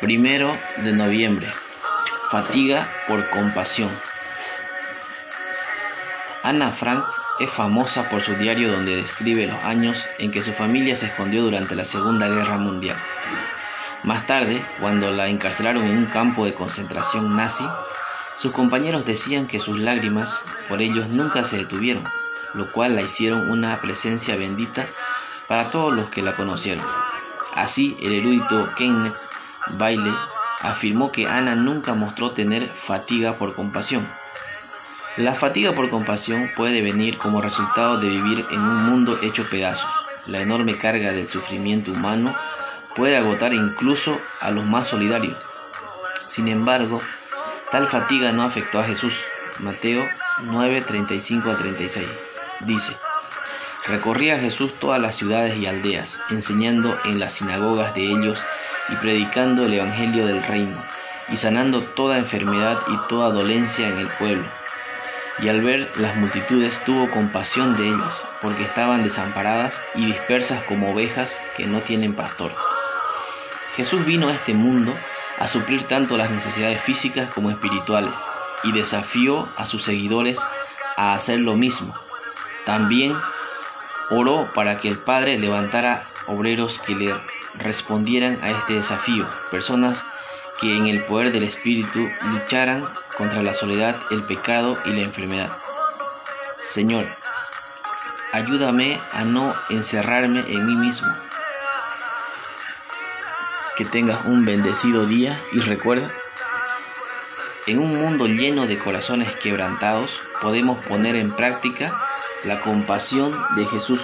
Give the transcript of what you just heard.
Primero de noviembre. Fatiga por compasión. Ana Frank es famosa por su diario donde describe los años en que su familia se escondió durante la Segunda Guerra Mundial. Más tarde, cuando la encarcelaron en un campo de concentración nazi, sus compañeros decían que sus lágrimas por ellos nunca se detuvieron, lo cual la hicieron una presencia bendita para todos los que la conocieron. Así, el erudito Kenneth Bailey afirmó que Ana nunca mostró tener fatiga por compasión. La fatiga por compasión puede venir como resultado de vivir en un mundo hecho pedazos. La enorme carga del sufrimiento humano puede agotar incluso a los más solidarios. Sin embargo, tal fatiga no afectó a Jesús. Mateo 9, 35 a 36. Dice, recorría Jesús todas las ciudades y aldeas, enseñando en las sinagogas de ellos y predicando el Evangelio del reino, y sanando toda enfermedad y toda dolencia en el pueblo. Y al ver las multitudes tuvo compasión de ellas, porque estaban desamparadas y dispersas como ovejas que no tienen pastor. Jesús vino a este mundo a suplir tanto las necesidades físicas como espirituales, y desafió a sus seguidores a hacer lo mismo. También oró para que el Padre levantara obreros que le respondieran a este desafío, personas que en el poder del Espíritu lucharan contra la soledad, el pecado y la enfermedad. Señor, ayúdame a no encerrarme en mí mismo. Que tengas un bendecido día y recuerda, en un mundo lleno de corazones quebrantados podemos poner en práctica la compasión de Jesús